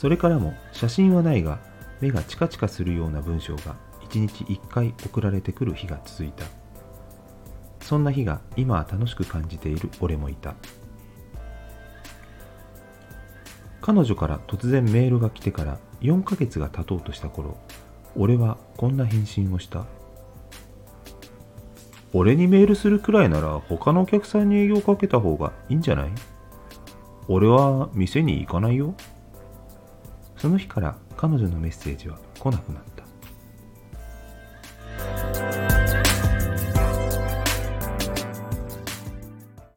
それからも写真はないが目がチカチカするような文章が1日1回送られてくる日が続いた。そんな日が今は楽しく感じている俺もいた。彼女から突然メールが来てから4ヶ月が経とうとした頃俺はこんな返信をした。俺にメールするくらいなら他のお客さんに営業かけた方がいいんじゃない？俺は店に行かないよ。その日から彼女のメッセージは来なくなった。